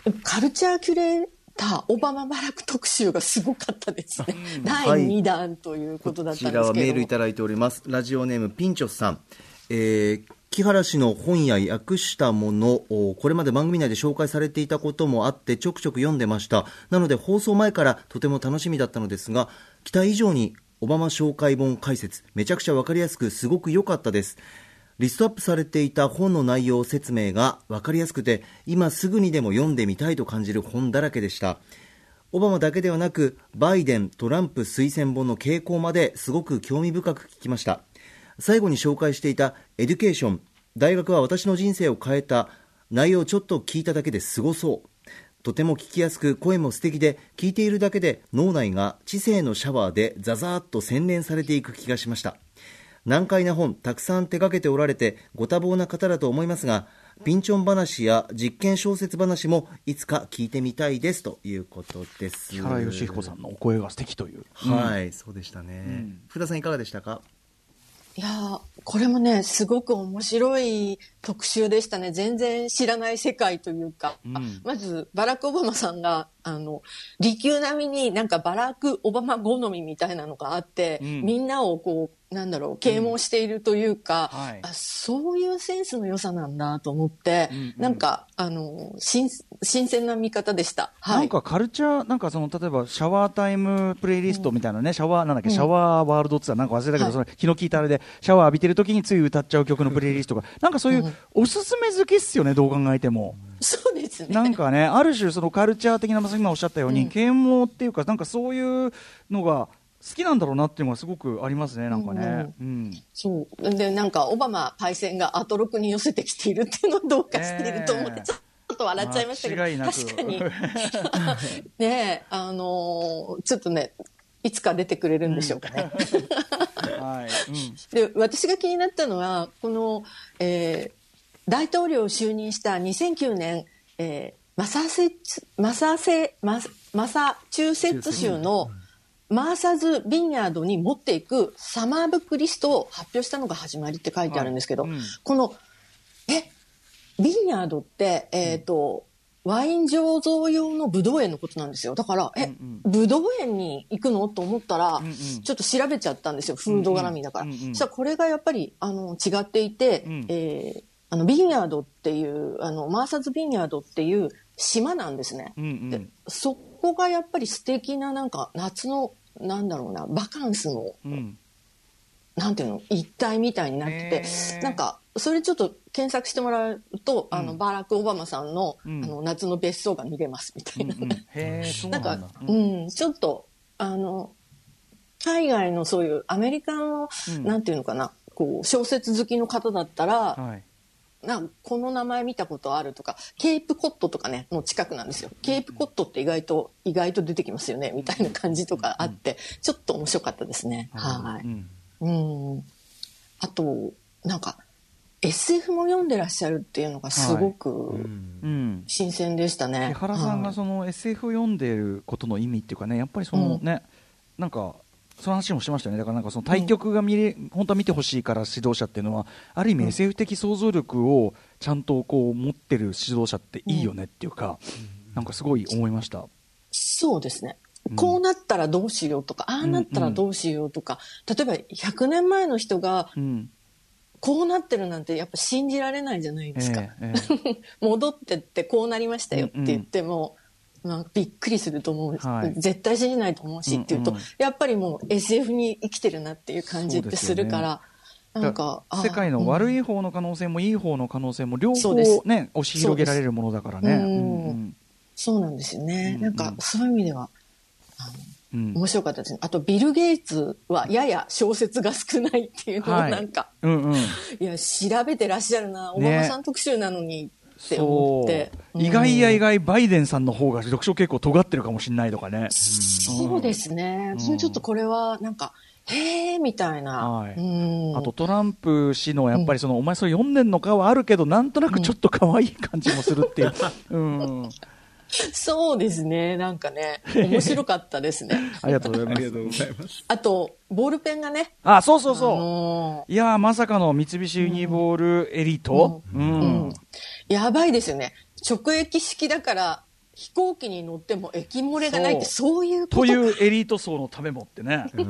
ーカルチャーキュレーター、オバマバラク特集がすごかったですね。第はい2弾ということだこったんですけれども。ちらはメールいただいております。ラジオネームピンチョスさん。えー木原氏の本や訳したものをこれまで番組内で紹介されていたこともあってちょくちょく読んでましたなので放送前からとても楽しみだったのですが期待以上にオバマ紹介本解説めちゃくちゃわかりやすくすごく良かったです。リストアップされていた本の内容説明がわかりやすくて今すぐにでも読んでみたいと感じる本だらけでした。オバマだけではなくバイデン、トランプ推薦本の傾向まですごく興味深く聞きました。最後に紹介していたエデュケーション。大学は私の人生を変えた。内容をちょっと聞いただけですごそう。とても聞きやすく声も素敵で聞いているだけで脳内が知性のシャワーでザザーッと洗練されていく気がしました。難解な本たくさん手掛けておられてご多忙な方だと思いますがピンチョン話や実験小説話もいつか聞いてみたいですということです。木原善彦さんのお声が素敵という、はい、そうでしたね、ん。福田さんいかがでしたか？いやーこれもね、すごく面白い特集でしたね。全然知らない世界というか。うんあまず、バラク・オバマさんが、あの、利休並みになんかバラク・オバマ好みみたいなのがあって、うん。みんなをこう、なんだろう、啓蒙しているというか、はい。あそういうセンスの良さなんだと思って、うんうん。なんか、あの、新、新鮮な見方でした。はい。なんかカルチャー、なんかその例えばシャワータイムプレイリストみたいなね、シャワーなんだっけ、シャワーワールドツアーなんか忘れたけど、はい。その気の利いたあれでシャワー浴びてる時につい歌っちゃう曲のプレイリストが、なんかそういううん。おすすめ好きっすよね、どう考えても。そうですね。なんかね、ある種そのカルチャー的な、今おっしゃったように、うん啓蒙っていうか、なんかそういうのが好きなんだろうなっていうのがすごくありますね、なんかね。うん。そう。で、なんか、オバマパイセンがアトロクに寄せてきているっていうのをどうかしていると思って、ええちょっと笑っちゃいましたけど、確かに。<laughs> ねえ、あのーちょっとね、いつか出てくれるんでしょうかね。<laughs> はい。うん。で、私が気になったのは、この、えー大統領を就任した2009年、えーマサセツ、マサセ、マサマサチューセッツ州のマーサズ・ビンヤードに持っていくサマーブックリストを発表したのが始まりって書いてあるんですけど、はいうん。この、え、ビンヤードって、えっ、と、ワイン醸造用のブドウ園のことなんですよ。だから、え、うんブドウ園に行くの？と思ったら、うんうん。ちょっと調べちゃったんですよ。フード絡みだから。うんうん。そしたらこれがやっぱり、あの、違っていて、うん。えーあの、ビンヤードっていう、あの、マーサズ・ビンヤードっていう島なんですね。うんうんでそこがやっぱり素敵な、なんか、夏の、なんだろうな、バカンスの、うん。なんていうの、一体みたいになってへてー、なんか、それちょっと検索してもらうと、あの、バラク・オバマさんの、うんあの、夏の別荘が見れますみたいな。うんうん <laughs> ななんか。、うん、ちょっと、あの、海外のそういうアメリカの、うんなんていうのかな、こう、小説好きの方だったら、はい。なこの名前見たことあるとか、ケープコットとかね、もう近くなんですよ。ケープコットって意外と、意外と出てきますよね、みたいな感じとかあって、ちょっと面白かったですね。はい。うんうん。あと、なんか、SF も読んでらっしゃるっていうのがすごくうん新鮮でしたね。木原さんがはいその SF を読んでいることの意味っていうかねやっぱりそのね、なんかその話もしましたよねだからなんかその対局が見れ、本当は見てほしいから指導者っていうのはある意味 SF 的想像力をちゃんとこう持ってる指導者っていいよねっていうか、なんかすごい思いました。そうですね。うんこうなったらどうしようとか、ああなったらどうしようとか、例えば100年前の人がうんこうなってるなんてやっぱ信じられないじゃないですか。ええええ戻ってってこうなりましたよって言っても、まあ、びっくりすると思う、はい。絶対信じないと思うしっていうと、うんうんやっぱりもう SF に生きてるなっていう感じってするから、なんか、あ世界の悪い、い方の可能性もいい方の可能性も両方ね押し広げられるものだからね。そうです。うんうんそうなんですよね。うんなんかそういう意味ではうん。面白かったですね。あとビル・ゲイツはやや小説が少ないっていうのをはい。なんか、うんうん。い、や調べてらっしゃるな。オバマさん特集なのにってそう思って、意外や意外外バイデンさんの方が読書傾向尖ってるかもしれないとかね。そうですね、うん。それちょっとこれはなんかへえみたいな、はい。うん。あとトランプ氏のやっぱりその、お前それ読んでんのかはあるけどなんとなくちょっと可愛い感じもするっていう、<laughs> うん、そうですね。なんかね面白かったですね。<laughs> ありがとうございます。ございます。あとボールペンがね。あそうそうそう、あのいやーまさかの三菱ユニボールエリート、うん。うんやばいですよね。直撃式だから飛行機に乗っても駅漏れがないってそう。いうこと？というエリート層のためもってね、<laughs> うん、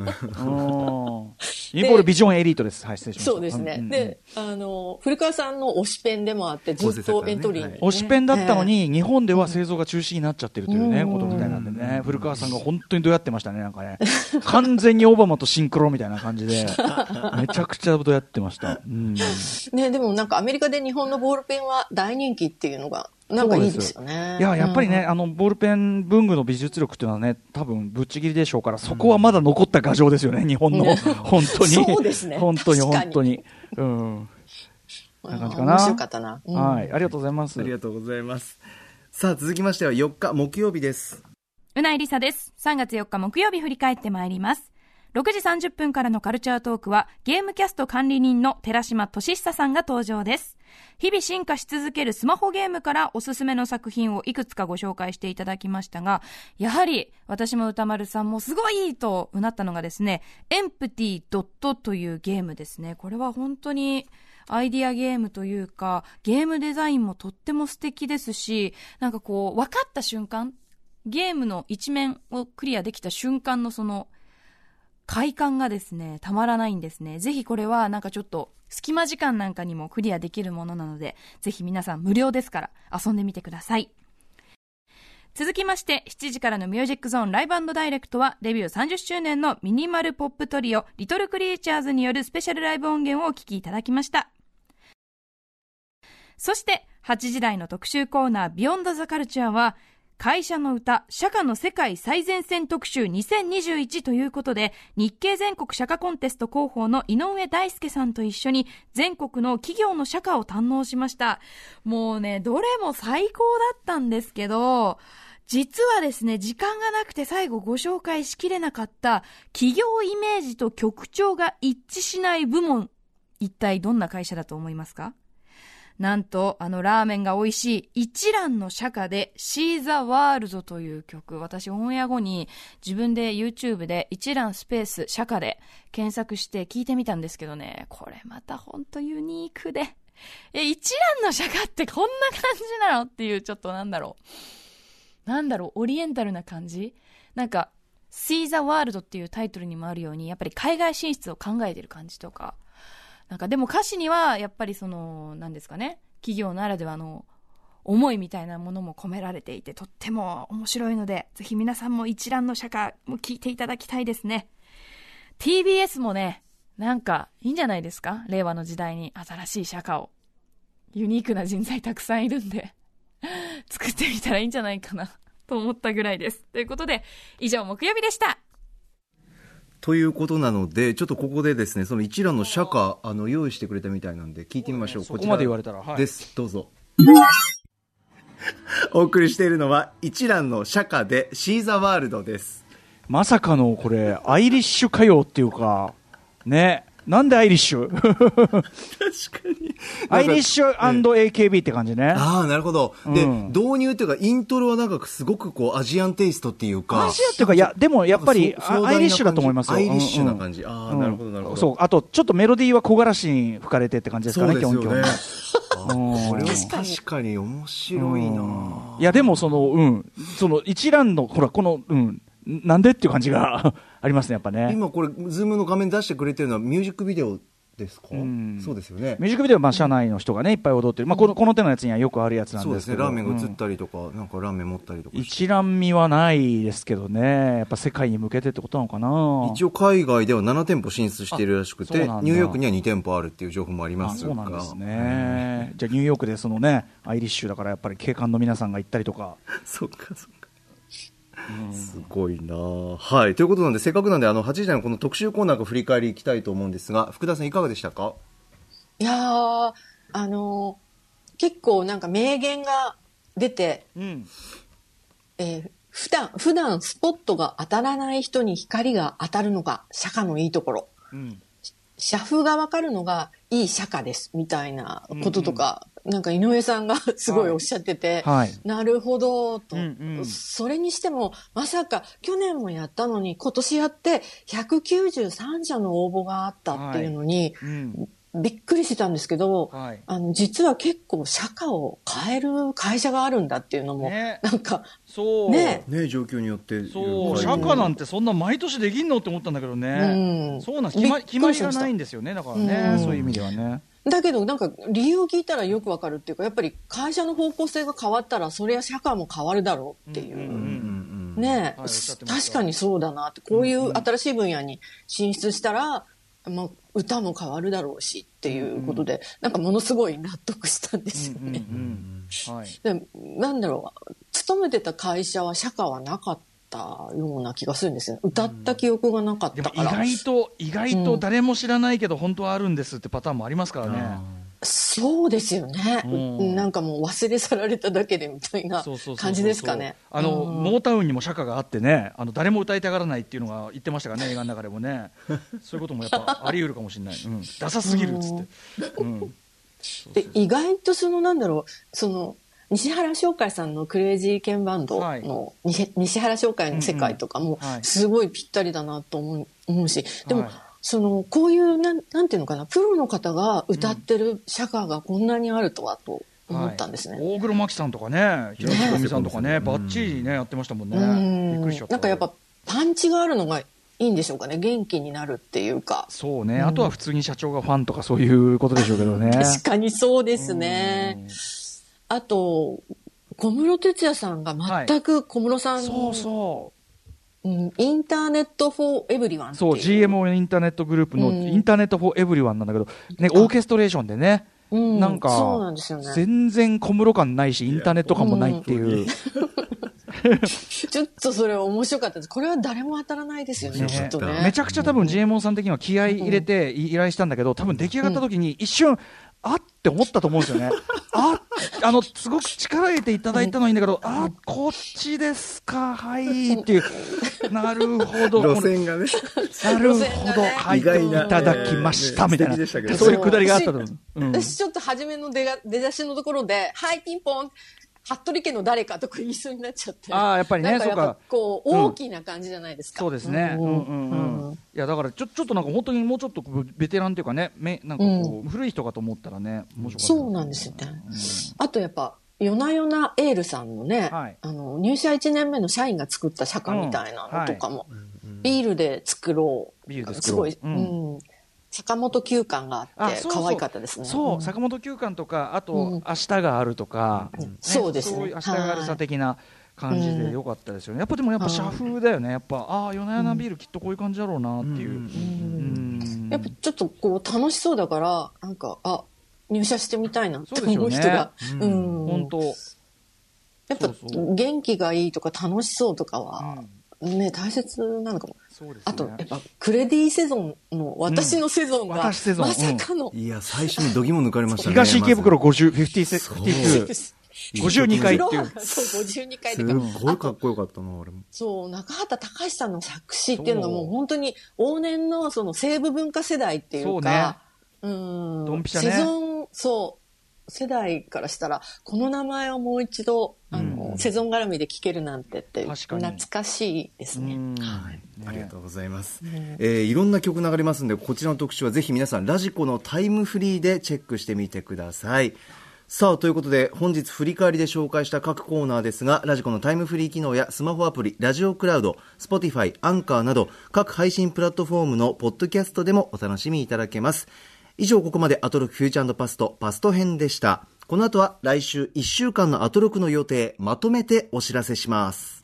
ユニボー。ルビジョンエリートですはい失礼しましたそうですね。んん。んで、あの、古川さんの推しペンでもあって、ずっとエントリー。に、ね。推しペンだったのに、日本では製造が中止になっちゃってるというね、うん。ことみたいなんでね、古川さんが本当にどうやってましたね、なんかね。<laughs> 完全にオバマとシンクロみたいな感じで、めちゃくちゃどうやってました。うん。ね、でもなんかアメリカで日本のボールペンは大人気っていうのが、なんかいいですよね。いや、やっぱりね、うんあの、ボールペン文具の美術力っていうのはね、多分ぶっちぎりでしょうから、そこはまだ残った牙城ですよね、日本の。ね本当に。そうですね本当に、本当に。うんな感じかな。面白かったな。うんはい、ありがとうございます。ありがとうございます。さあ、続きましては4日木曜日です。うないりさです。3月4日木曜日振り返ってまいります。6時30分からのカルチャートークはゲームキャスト管理人の寺島俊久さんが登場です。日々進化し続けるスマホゲームからおすすめの作品をいくつかご紹介していただきましたが、やはり私も歌丸さんもすごいとうなったのがですね、エンプティドットというゲームですね。これは本当にアイディアゲームというか、ゲームデザインもとっても素敵ですし、なんかこう、分かった瞬間、ゲームの一面をクリアできた瞬間のその快感がですね、たまらないんですね。ぜひこれはなんかちょっと隙間時間なんかにもクリアできるものなので、ぜひ皆さん無料ですから遊んでみてください。続きまして、7時からのミュージックゾーンライブダイレクトは、デビュー30周年のミニマルポップトリオ、リトルクリーチャーズによるスペシャルライブ音源をお聴きいただきました。そして、8時台の特集コーナー、ビヨンドザカルチャーは、会社の歌、社歌の世界最前線特集2021ということで、日経全国社歌コンテスト広報の井上大輔さんと一緒に、全国の企業の社歌を堪能しました。もうね、どれも最高だったんですけど、実はですね、時間がなくて最後ご紹介しきれなかった、企業イメージと曲調が一致しない部門、一体どんな会社だと思いますか？なんと、あのラーメンが美味しい一蘭の社歌で See the World という曲、私オンエア後に自分で YouTube で一蘭スペース社歌で検索して聞いてみたんですけどね、これまたほんとユニークで、え、一蘭の社歌ってこんな感じなのっていうちょっとなんだろう。なんだろう、オリエンタルな感じ？なんか、See the World っていうタイトルにもあるように、やっぱり海外進出を考えてる感じとか、なんかでも歌詞にはやっぱりその何ですかね企業ならではの思いみたいなものも込められていてとっても面白いのでぜひ皆さんも一覧の社歌も聞いていただきたいですね。TBS もねなんかいいんじゃないですか？令和の時代に新しい社歌を。ユニークな人材たくさんいるんで。<laughs> 作ってみたらいいんじゃないかな。と思ったぐらいです。ということで以上木曜日でした。ということなので、ちょっとここでですね、その一覧の社歌、あの、用意してくれたみたいなんで、聞いてみましょう。そこまで言われたらはいです。どうぞ。<laughs> お送りしているのは、一覧の社歌で、シーザワールドです。まさかのこれ、アイリッシュ歌謡っていうか、ね、なんでアイリッシュ確かに。アイリッシュ &AKB って感じね。ああ、なるほど。で、うん。導入っていうか、イントロはなんかすごくこう、アジアンテイストっていうか。アジアっていうか、いや、でもやっぱりアイリッシュだと思いますよ。アイリッシュな感じ。うんあーなるほどなるほど。そう、あと、ちょっとメロディーは木枯らしに吹かれてって感じですかね、そうですよね。キョンキョこれは確かに。確かに面白いな。うん。いや、でもその、うん、その一覧の、ほら、この、うん、なんでっていう感じがありますね、やっぱね。今これ、ズームの画面出してくれてるのはミュージックビデオですか？んそうですよね。ミュージックビデオはまあ社内の人がね、いっぱい踊ってる。まあ、この、この手のやつにはよくあるやつなんそうですね。ですけど。ラーメンが映っうんたりとか、なんかラーメン持ったりとか。一覧見はないですけどね。やっぱ世界に向けてってことなのかな一応海外では7店舗進出しているらしくて、ニューヨークには2店舗あるっていう情報もありまあすが。そうなんですね。じゃあニューヨークでそのね、アイリッシュだからやっぱり警官の皆さんが行ったりとか。そっかそっか。すごいなあはい。ということなんで、せっかくなんで、あの、8時台のこの特集コーナーが振り返りいきたいと思うんですが、福田さんいかがでしたか？いやー、あのー結構なんか名言が出て、うん。えー普段、普段スポットが当たらない人に光が当たるのが釈迦のいいところ。うん。社風がわかるのがいい釈迦です、みたいなこととか、なんか井上さんがすごいおっしゃってて、はい。なるほど、と、うんうんそれにしても、まさか去年もやったのに、今年やって193社の応募があったっていうのに、うん。びっくりしてたんですけど、はい。あの、実は結構社会を変える会社があるんだっていうのも、ねなんか、そう。ねね状況によって。そう、い釈迦なんてそんな毎年できんのって思ったんだけどね。うんそうなんです。決ま決まりがりしましたないんですよね。だからね、うんそういう意味ではね。だけどなんか理由を聞いたらよくわかるっていうか、やっぱり会社の方向性が変わったら、それは社会も変わるだろうっていう。うんうんうんうんうん。ねはい確かにそうだなって、こういう新しい分野に進出したら、まあ、歌も変わるだろうしっていうことで、なんかものすごい納得したんですよね。うんうん。はい。でなんだろう、勤めてた会社は社会はなかったような気がするんですよ。歌った記憶がなかっでも意たから。外と、意外と誰も知らないけど、本当はあるんですってパターンもありますからね。そうですよね、うんなんかもう忘れ去られただけでみたいな感じですかね。あの、うんモータウンにも社歌があってね、あの誰も歌いたがらないっていうのが言ってましたからね、映画の中でもね。<laughs> そういうこともやっぱあり得るかもしれない。うん。ダサすぎるっつって。うん。で意外とそのなんだろうその西原商会さんのクレイジーケンバンドはいの西西原商会の世界とかもすごいぴったりだなと思う思うしでも、はいそのこういうなんなんていうのかなプロの方が歌ってる社歌がこんなにあるとはと思ったんですね。はい大黒摩季さんとかね、平木ひとみさんとかね、ばっちりね、やってましたもんね。うんびっくりしちゃった。なんかやっぱパンチがあるのがいいんでしょうかね元気になるっていうか。そうね、あとは普通に社長がファンとかそういうことでしょうけどね。確かにそうですね。あと、小室哲哉さんが全く小室さんに、そうそう。うん Internet for Everyone っていそう、GMO インターネットグループのうん。 Internet for Everyone なんだけど、ね、オーケストレーションでね、うん。なんか、そうなんですよね。全然小室感ないし、インターネット感もないっていう。<laughs> ちょっとそれ面白かったです。これは誰も当たらないですよね、ね。きっとね。めちゃくちゃ多分 GMO さん的には気合い入れて依頼したんだけど、多分出来上がった時に一瞬、あって思ったと思うんですよね。<laughs> ああの、すごく力入れていただいたのはいいんだけど、あこっちですか、はい、っていう。なるほど。路線がね。なるほど、ねはい、意外ないただきました、ねみたいな。そういうくだりがあったと思う。うん私ちょっと初めの出が出だしのところで、はい、ピンポン、服部家の誰かとか言いそうになっちゃって。あーやっぱりねなんかやっぱそうかこう、うん大きな感じじゃないですか。そうですね。うんうんうん。いや、だから、ちょ、ちょっとなんか本当にもうちょっとベテランっていうかね、め、なんかこう、古い人かと思ったらね、面白かった。そうなんですよね。あとやっぱ、夜な夜なエールさんのね、はいあの、入社1年目の社員が作った社歌みたいなのとかも、ビールで作ろう。ビールで作ろうすごい、ううんん。坂本九感があって、可愛かったですね。そう、ん坂本九巻とか、あと、うん明日があるとか、ねそうですね明日があるさ的な感じでよかったですよね。やっぱでもやっぱはい社風だよね。やっぱ、ああ、夜な夜なビールきっとこういう感じだろうなっていう。うんうんやっぱちょっとこう楽しそうだから、なんか、あ、入社してみたいなってそうですよね思う人が。ううん。本当。やっぱ元気がいいとか楽しそうとかは、ね、大切なのかも。そうですね。あと、やっぱ、クレディセゾンの、私のセゾンが、私セゾンまさかの、いや、最初に度肝抜かれましたね。東池袋まず50、50セ、そう52。52回っていうフロアがそう、52回か。ごいかっこよかったな、あれも。そう、中畑隆さんの作詞っていうのがもう本当に往年のその西部文化世代っていうか、う,、ん。ドンピシャねセゾン、そう、世代からしたら、この名前をもう一度、あの、セゾン絡みで聴けるなんてって、懐かしいですね。はい、ありがとうございます、えーいろんな曲流れますんでこちらの特集はぜひ皆さんラジコのタイムフリーでチェックしてみてください。さあということで本日振り返りで紹介した各コーナーですがラジコのタイムフリー機能やスマホアプリラジオクラウド Spotify アンカーなど各配信プラットフォームのポッドキャストでもお楽しみいただけます。以上ここまでアトロクフューチャーパストパスト編でしたこの後は来週1週間のアトロクの予定まとめてお知らせします.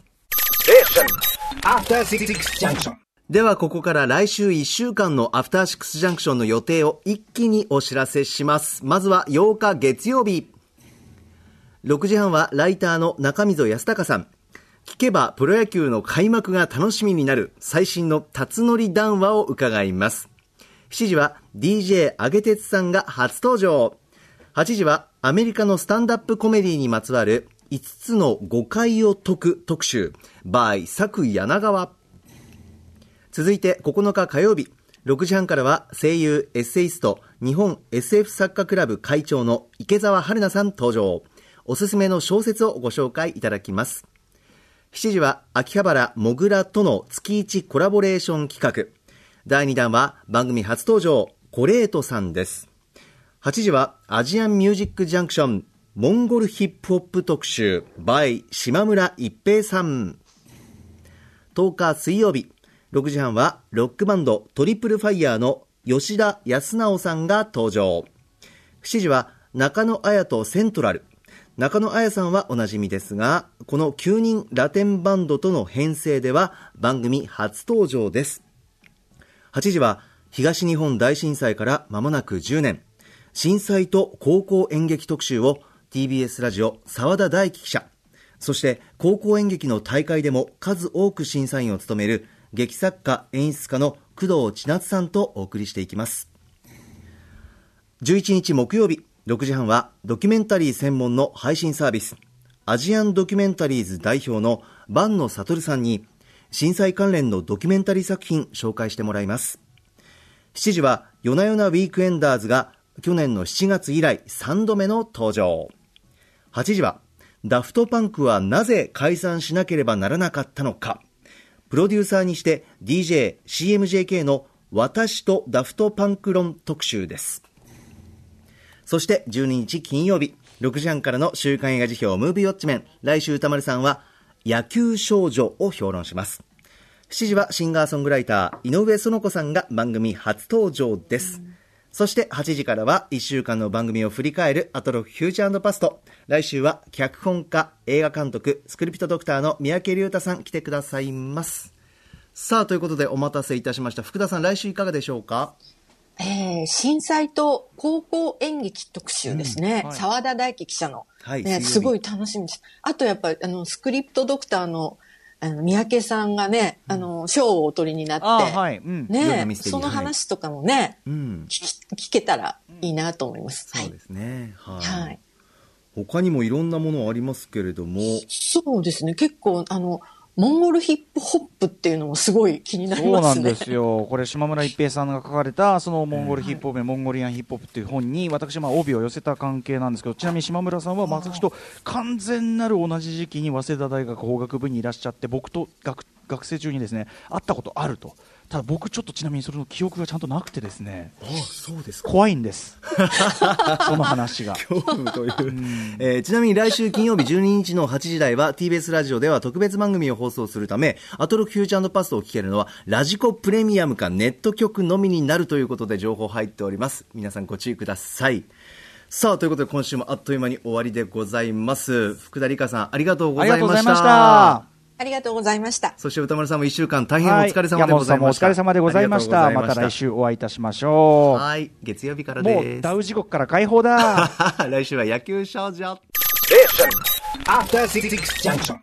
ではここから来週1週間のアフターシックスジャンクションの予定を一気にお知らせします。まずは8日月曜日。6時半はライターの中溝康隆さん。聞けばプロ野球の開幕が楽しみになる最新の辰則談話を伺います。7時は DJ あげてつさんが初登場。8時はアメリカのスタンダップコメディにまつわる5つの誤解を解く特集。by 作柳川。続いて9日火曜日。6時半からは声優エッセイスト日本 SF 作家クラブ会長の池澤春菜さん登場。おすすめの小説をご紹介いただきます。7時は秋葉原もぐらとの月1コラボレーション企画。第2弾は番組初登場コレートさんです。8時はアジアンミュージックジャンクションモンゴルヒップホップ特集 by 島村一平さん。10日水曜日6時半はロックバンドトリプルファイヤーの吉田靖直さんが登場。7時は中野綾とセントラル。中野綾さんはおなじみですがこの9人ラテンバンドとの編成では番組初登場です。8時は東日本大震災から間もなく10年。震災と高校演劇特集を TBS ラジオ澤田大樹記者。そして高校演劇の大会でも数多く審査員を務める劇作家演出家の工藤千夏さんとお送りしていきます。11日木曜日6時半はドキュメンタリー専門の配信サービスアジアンドキュメンタリーズ代表の万野悟さんに震災関連のドキュメンタリー作品紹介してもらいます。7時は夜な夜なウィークエンダーズが去年の7月以来3度目の登場8時はダフトパンクはなぜ解散しなければならなかったのかプロデューサーにして DJ、CMJK の私とダフトパンク論特集です。そして12日金曜日、6時半からの週刊映画辞表ムービーウォッチメン、来週歌丸さんは野球少女を評論します。7時はシンガーソングライター、井上園子さんが番組初登場です。そして8時からは1週間の番組を振り返るアトロフューチャーパスト。来週は脚本家、映画監督、スクリプトドクターの三宅龍太さん来てくださいます。さあ、ということでお待たせいたしました。福田さん、来週いかがでしょうか？えー震災と高校演劇特集ですね。澤、田大樹記者の。ね、はい水曜日すごい楽しみです。あとやっぱり、あの、スクリプトドクターの、あの、三宅さんがね、あの、賞をお取りになって、はいうんねその話とかもね、うん。聞き聞けたらいいなと思います。はい。そうですね。はい。はい。他にもいろんなものありますけれども、そうですね。結構、あの、モンゴルヒップホップっていうのもすごい気になりそうますね。なんですよ、これ、島村一平さんが書かれた、そのモンゴルヒップホップ、モンゴリアンヒップホップっていう本に、私、まあ帯を寄せた関係なんですけど、ちなみに島村さんは、私と完全なる同じ時期に早稲田大学法学部にいらっしゃって、僕と学学生中にですね会ったことあると、ただ僕、ちょっとちなみにそれの記憶がちゃんとなくてですね、あそうですか。怖いんです、<laughs> その話が。恐怖という、えーちなみに来週金曜日12日の8時台は TBS ラジオでは特別番組を放送するためアトロクフューチャーパストを聞けるのはラジコプレミアムかネット局のみになるということで情報入っております。皆さんご注意ください。さあということで今週もあっという間に終わりでございます。福田理香さんありがとうごあざいましたありがとうございました。そして歌丸さんも1週間大変お疲れ様で山ご本さんもおざいました、疲れ様でございました。また来週お会いいたしましょう。はい月曜日からもですうダウ地獄から解放だ。<laughs> 来週は野球少女 After Six Junction.